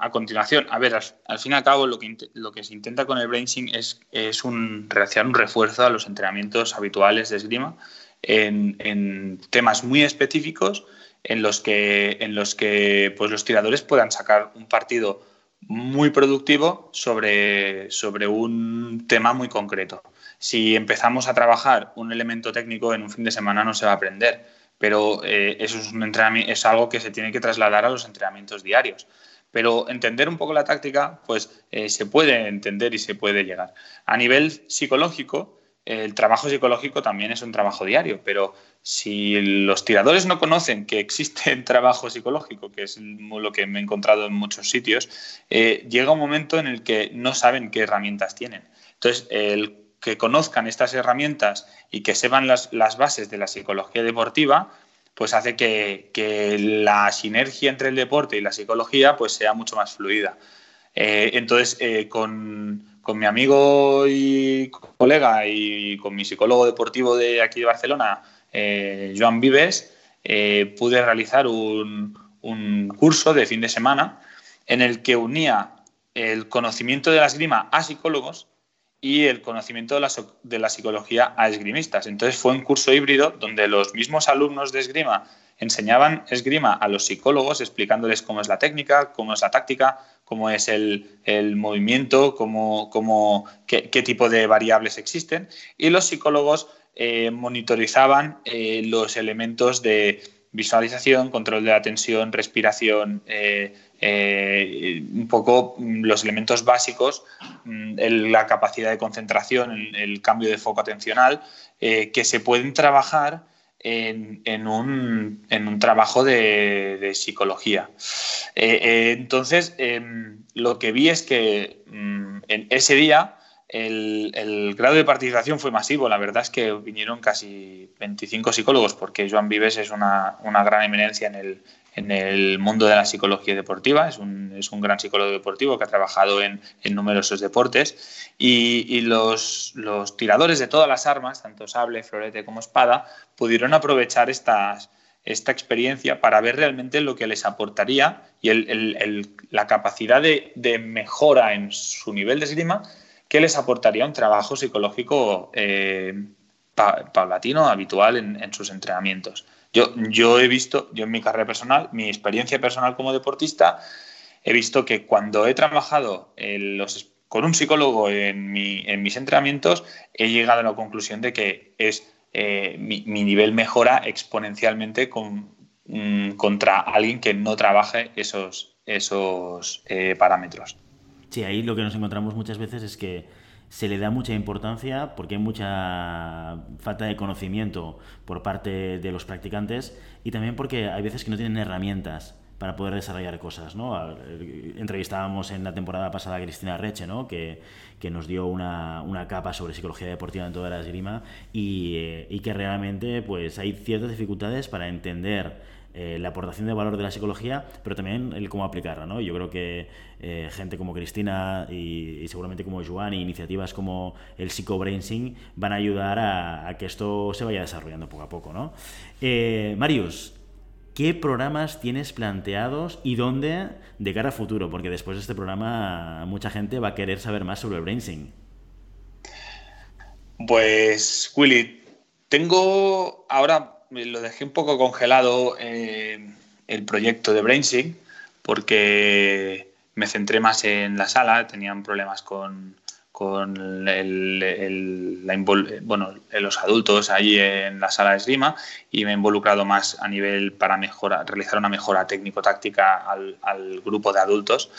a continuación, a ver, al, fin y al cabo lo que, se intenta con el brainsing es, un, realizar un refuerzo a los entrenamientos habituales de esgrima en, temas muy específicos en los que, en los, que pues, los tiradores puedan sacar un partido muy productivo sobre, sobre un tema muy concreto. Si empezamos a trabajar un elemento técnico en un fin de semana no se va a aprender pero eh, eso es, algo que se tiene que trasladar a los entrenamientos diarios. Pero entender un poco la táctica, pues eh, se puede entender y se puede llegar. A nivel psicológico, el trabajo psicológico también es un trabajo diario, pero si los tiradores no conocen que existe el trabajo psicológico, que es lo que me he encontrado en muchos sitios, eh, llega un momento en el que no saben qué herramientas tienen. Entonces, el que conozcan estas herramientas y que sepan las, bases de la psicología deportiva, pues hace que, la sinergia entre el deporte y la psicología pues sea mucho más fluida. Eh, entonces, eh, con, mi amigo y colega y con mi psicólogo deportivo de aquí de Barcelona, eh, Joan Vives, pude realizar un, un curso de fin de semana en el que unía el conocimiento de la esgrima a psicólogos y el conocimiento de la, de la, psicología a esgrimistas. Entonces fue un curso híbrido donde los mismos alumnos de esgrima enseñaban esgrima a los psicólogos explicándoles cómo es la técnica, cómo es la táctica, cómo es el, movimiento, cómo, cómo qué, tipo de variables existen y los psicólogos eh, monitorizaban eh, los elementos de visualización, control de la tensión, respiración, eh, eh, un poco mm, los elementos básicos, mm, la capacidad de concentración, el, cambio de foco atencional, eh, que se pueden trabajar en, un, trabajo de, psicología. Eh, entonces, em, lo que vi es que mm, en ese día el, grado de participación fue masivo. La verdad es que vinieron casi 25 psicólogos, porque Joan Vives es una, una gran eminencia en el, en el mundo de la psicología deportiva. Es un, es un gran psicólogo deportivo que ha trabajado en, en numerosos deportes. Y, y los, los, tiradores de todas las armas, tanto sable, florete como espada, pudieron aprovechar estas, esta experiencia para ver realmente lo que les aportaría y el, el, la capacidad de, de, mejora en su nivel de esgrima que les aportaría un trabajo psicológico eh, paulatino, habitual en, en sus entrenamientos. Yo, he visto, yo en mi carrera personal, mi experiencia personal como deportista, he visto que cuando he trabajado con un psicólogo en, mis entrenamientos, he llegado a la conclusión de que es eh, mi, nivel mejora exponencialmente mm, contra alguien que no trabaje esos, esos eh, parámetros. Sí, ahí lo que nos encontramos muchas veces es que se le da mucha importancia porque hay mucha falta de conocimiento por parte de los practicantes y también porque hay veces que no tienen herramientas para poder desarrollar cosas. ¿no? Entrevistábamos en la temporada pasada a Cristina Reche, ¿no? que, que nos dio una, una, capa sobre psicología deportiva en toda la esgrima y, eh, y que realmente pues, hay ciertas dificultades para entender eh, la aportación de valor de la psicología, pero también el cómo aplicarla, ¿no? Yo creo que eh, gente como Cristina y, seguramente como Joan iniciativas como el Psycho van a ayudar a, que esto se vaya desarrollando poco a poco, ¿no? Eh, Marius, ¿qué programas tienes planteados y dónde de cara a futuro? Porque después de este programa mucha gente va a querer saber más sobre el BrainSync. Pues, Willy, tengo ahora lo dejé un poco congelado eh, el proyecto de BrainSync porque me centré más en la sala, tenían problemas con, con los adultos allí en la sala de esgrima y me he involucrado más a nivel para mejorar, realizar una mejora técnico-táctica al, al, grupo de adultos.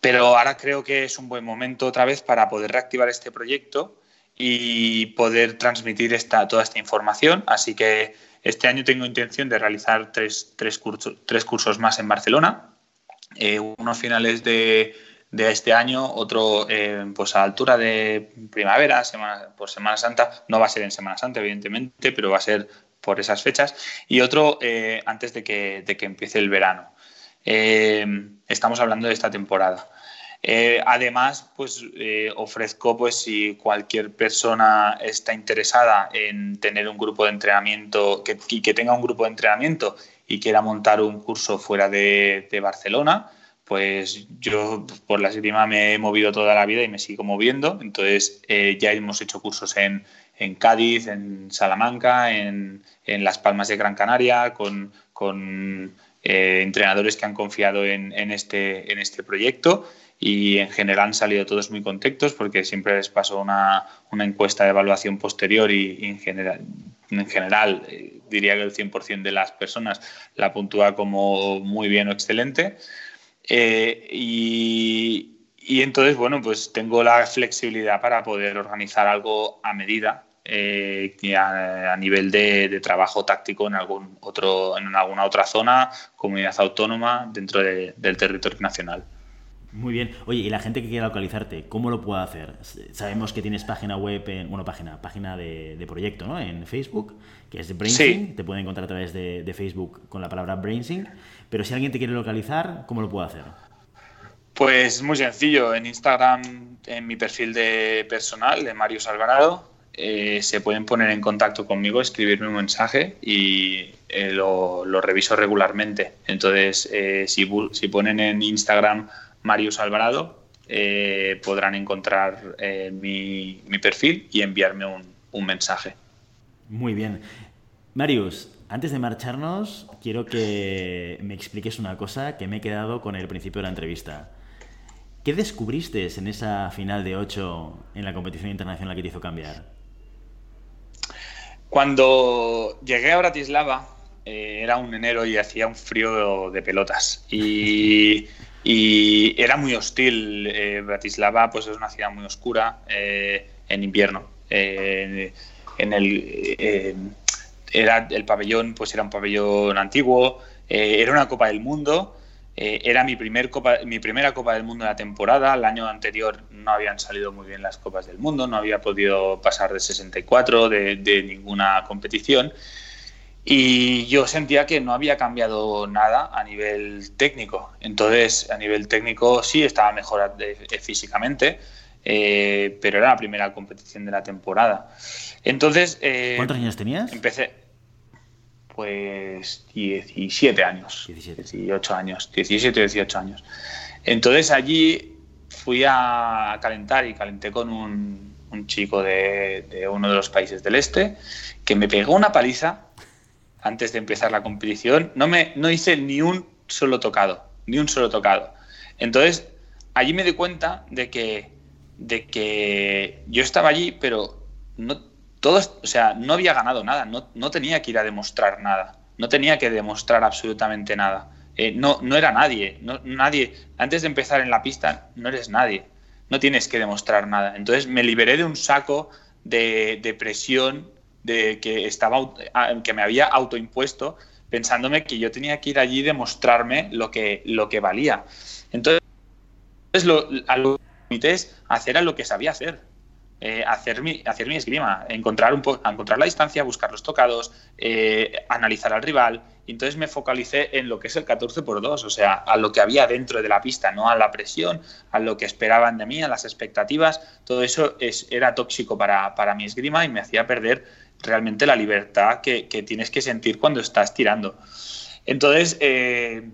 Pero ahora creo que es un buen momento otra vez para poder reactivar este proyecto y poder transmitir esta, toda esta información. Así que este año tengo intención de realizar tres, tres, cursos, tres cursos más en Barcelona, eh, unos finales de, de, este año, otro eh, pues a altura de primavera, semana, por Semana Santa, no va a ser en Semana Santa, evidentemente, pero va a ser por esas fechas, y otro eh, antes de que, de que, empiece el verano. estamos hablando de esta temporada. Eh, además, pues eh, ofrezco, pues si cualquier persona está interesada en tener un grupo de entrenamiento que, y que tenga un grupo de entrenamiento y quiera montar un curso fuera de, Barcelona, pues yo por la esgrima me he movido toda la vida y me sigo moviendo. Entonces eh, ya hemos hecho cursos en, Cádiz, en Salamanca, en, Las Palmas de Gran Canaria, con, entrenadores que han confiado en, este, en este proyecto y en general han salido todos muy contentos porque siempre les paso una, una encuesta de evaluación posterior y, en general, en general eh, diría que el 100% de las personas la puntúa como muy bien o excelente. Eh, y, y, entonces, bueno, pues tengo la flexibilidad para poder organizar algo a medida eh, a, nivel de, de, trabajo táctico en algún otro en alguna otra zona, comunidad autónoma dentro del territorio nacional. Muy bien. Oye, y la gente que quiera localizarte, ¿cómo lo puede hacer? Sabemos que tienes página web, en, bueno, página, página de, proyecto, ¿no? En Facebook, que es BrainSync. Te pueden encontrar a través de, Facebook con la palabra BrainSync. Pero si alguien te quiere localizar, ¿cómo lo puede hacer? Pues muy sencillo. En Instagram, en mi perfil de personal, de Mario Alvarado, eh, se pueden poner en contacto conmigo, escribirme un mensaje y eh, lo, reviso regularmente. Entonces, eh, si, si ponen en Instagram Marius Alvarado, eh, podrán encontrar eh, mi, perfil y enviarme un, mensaje. Muy bien. Marius, antes de marcharnos, quiero que me expliques una cosa que me he quedado con el principio de la entrevista. ¿Qué descubriste en esa final de 8 en la competición internacional que te hizo cambiar? Cuando llegué a Bratislava, eh, era un enero y hacía un frío de pelotas. Y y era muy hostil. Eh, Bratislava pues es una ciudad muy oscura eh, en invierno. Eh, en el, era el pabellón pues era un pabellón antiguo. era una Copa del Mundo. era mi, primer copa, mi primera Copa del Mundo de la temporada. El año anterior no habían salido muy bien las Copas del Mundo. No había podido pasar de 64 de, de ninguna competición. Y yo sentía que no había cambiado nada a nivel técnico. Entonces, a nivel técnico sí estaba mejor eh, físicamente, eh, pero era la primera competición de la temporada. Entonces... Eh, ¿Cuántos años tenías? Empecé, pues 17 años. 17. 18 años. 17 o 18 años. Entonces allí fui a calentar y calenté con un, un chico de, de, uno de los países del este que me pegó una paliza antes de empezar la competición, no, me, no hice ni un solo tocado, ni un solo tocado. Entonces, allí me di cuenta de que, de que yo estaba allí, pero no, todos, o sea, no había ganado nada, no, no, tenía que ir a demostrar nada, no tenía que demostrar absolutamente nada. Eh, no, no era nadie, no, nadie. Antes de empezar en la pista, no eres nadie, no tienes que demostrar nada. Entonces me liberé de un saco de, de presión de que, estaba, que me había autoimpuesto pensándome que yo tenía que ir allí y demostrarme lo que, lo que valía. Entonces, lo, a lo que es hacer a lo que sabía hacer. eh, hacer, mi, hacer mi esgrima, encontrar, un encontrar la distancia, buscar los tocados, eh, analizar al rival. Entonces me focalicé en lo que es el 14 por 2, o sea, a lo que había dentro de la pista, no a la presión, a lo que esperaban de mí, a las expectativas. Todo eso es, era tóxico para, para mi esgrima y me hacía perder realmente la libertad que, tienes que sentir cuando estás tirando. Entonces, eh,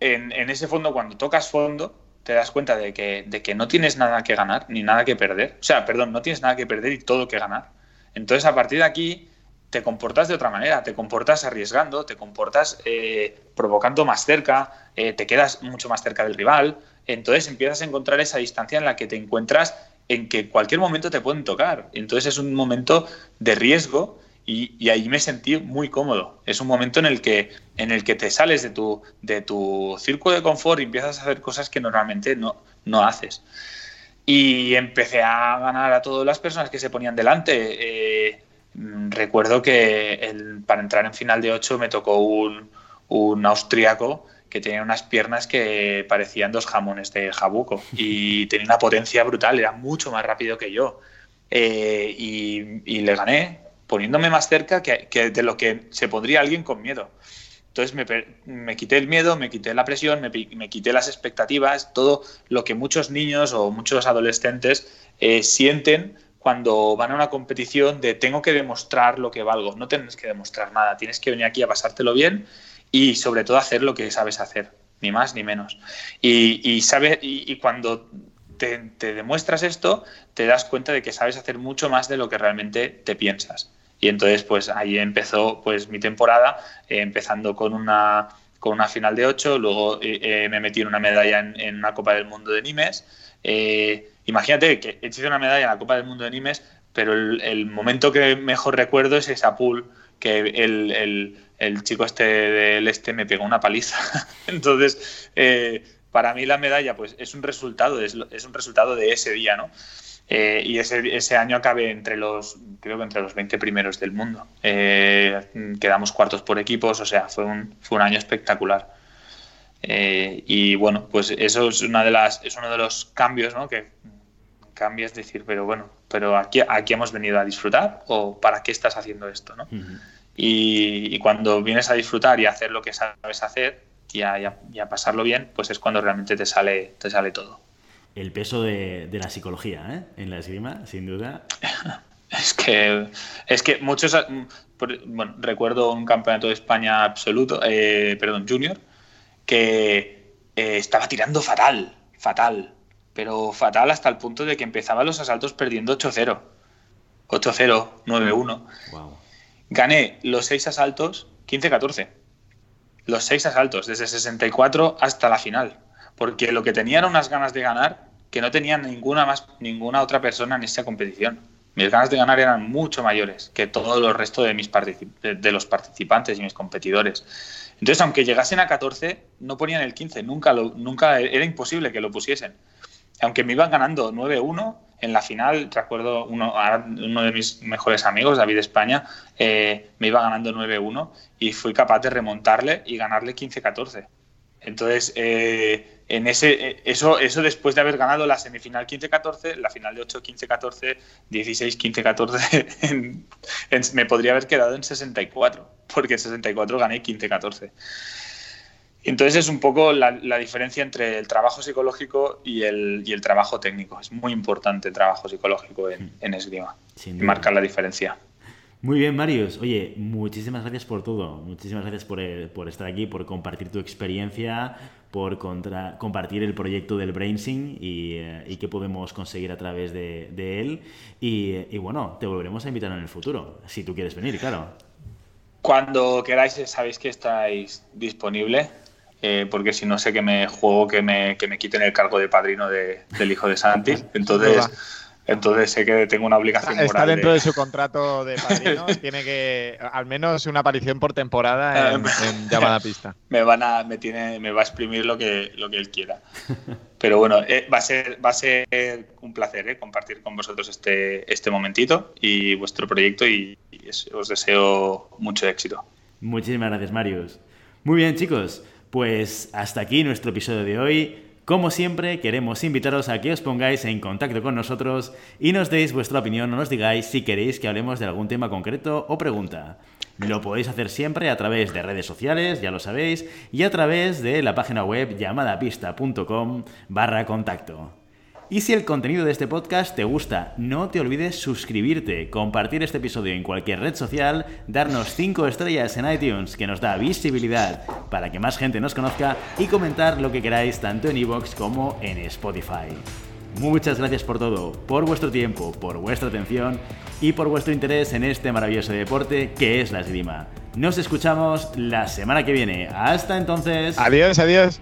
en, en, ese fondo, cuando tocas fondo, te das cuenta de que, de que no tienes nada que ganar ni nada que perder. O sea, perdón, no tienes nada que perder y todo que ganar. Entonces, a partir de aquí, te comportas de otra manera, te comportas arriesgando, te comportas eh, provocando más cerca, eh, te quedas mucho más cerca del rival. Entonces empiezas a encontrar esa distancia en la que te encuentras en que cualquier momento te pueden tocar. Entonces es un momento de riesgo y, ahí me sentí muy cómodo. Es un momento en el que, en el que te sales de tu, de tu círculo de confort y empiezas a hacer cosas que normalmente no, no haces. Y empecé a ganar a todas las personas que se ponían delante. Eh, recuerdo que para entrar en final de 8 me tocó un, un austriaco que tenía unas piernas que parecían dos jamones de jabuco y tenía una potencia brutal, era mucho más rápido que yo. Eh, y, y, le gané, poniéndome más cerca que, de lo que se pondría alguien con miedo. Entonces me, quité el miedo, me quité la presión, me, quité las expectativas, todo lo que muchos niños o muchos adolescentes eh, sienten cuando van a una competición de tengo que demostrar lo que valgo. No tienes que demostrar nada, tienes que venir aquí a pasártelo bien y sobre todo hacer lo que sabes hacer, ni más ni menos. Y, y, y cuando te, demuestras esto, te das cuenta de que sabes hacer mucho más de lo que realmente te piensas. Y entonces, pues ahí empezó pues mi temporada, eh, empezando con una, con una final de 8, luego eh, eh, me metí en una medalla en, una Copa del Mundo de Nimes. imagínate que he hecho una medalla en la Copa del Mundo de Nimes, pero el, momento que mejor recuerdo es esa pool que el, el, chico este del este me pegó una paliza. entonces, para mí la medalla pues es un resultado, es, es un resultado de ese día, ¿no? Eh, y ese, ese, año acabé entre los, creo que entre los 20 primeros del mundo. Eh, quedamos cuartos por equipos, o sea, fue un, fue un año espectacular. Eh, y bueno, pues eso es, una de las, es uno de los cambios, ¿no? Que cambias decir, pero bueno, pero aquí, aquí hemos venido a disfrutar o para qué estás haciendo esto, ¿no? y, y, cuando vienes a disfrutar y a hacer lo que sabes hacer y a, y a pasarlo bien, pues es cuando realmente te sale, te sale todo el peso de, la psicología ¿eh? en la esgrima, sin duda. Es que, es que muchos. Bueno, recuerdo un campeonato de España absoluto, eh, perdón, junior, que eh, estaba tirando fatal, fatal, pero fatal hasta el punto de que empezaba los asaltos perdiendo 8-0, 8-0, 9-1. Gané los seis asaltos 15-14. Los seis asaltos, desde 64 hasta la final. Porque lo que tenían unas ganas de ganar que no tenía ninguna, más, ninguna otra persona en esa competición. Mis ganas de ganar eran mucho mayores que todo el resto de, mis de los participantes y mis competidores. Entonces, aunque llegasen a 14, no ponían el 15, nunca, lo, nunca era imposible que lo pusiesen. Aunque me iban ganando 9-1, en la final, recuerdo uno, uno de mis mejores amigos, David España, eh, me iba ganando 9-1 y fui capaz de remontarle y ganarle 15-14. Entonces, eh, en ese, eh, eso, eso después de haber ganado la semifinal 15-14, la final de 8, 15-14, 16, 15-14, me podría haber quedado en 64, porque en 64 gané 15-14. Entonces es un poco la, diferencia entre el trabajo psicológico y el, y el, trabajo técnico. Es muy importante el trabajo psicológico en, en esgrima. Marcar la diferencia. Muy bien, Marius. Oye, muchísimas gracias por todo. Muchísimas gracias por, eh, por estar aquí, por compartir tu experiencia, por contra, compartir el proyecto del Brainsing y, eh, y qué podemos conseguir a través de, de él. Y, y, bueno, te volveremos a invitar en el futuro, si tú quieres venir, claro. Cuando queráis, sabéis que estáis disponible. Eh, porque si no sé que me juego que me, que me quiten el cargo de padrino de, del hijo de Santi. Entonces, entonces sé que tengo una obligación Está dentro de... su contrato de padrino. tiene que, al menos una aparición por temporada en, llamada pista. Me van a, me tiene, me va a exprimir lo que, lo que él quiera. Pero bueno, eh, va a ser, va a ser un placer eh, compartir con vosotros este, este momentito y vuestro proyecto y, os deseo mucho éxito. Muchísimas gracias, Marius. Muy bien, chicos. Pues hasta aquí nuestro episodio de hoy. Como siempre, queremos invitaros a que os pongáis en contacto con nosotros y nos deis vuestra opinión o nos digáis si queréis que hablemos de algún tema concreto o pregunta. Lo podéis hacer siempre a través de redes sociales, ya lo sabéis, y a través de la página web llamadapista.com barra contacto. Y si el contenido de este podcast te gusta, no te olvides suscribirte, compartir este episodio en cualquier red social, darnos 5 estrellas en iTunes que nos da visibilidad para que más gente nos conozca y comentar lo que queráis tanto en iVoox como en Spotify. Muchas gracias por todo, por vuestro tiempo, por vuestra atención y por vuestro interés en este maravilloso deporte que es la esgrima. Nos escuchamos la semana que viene. Hasta entonces. Adiós, adiós.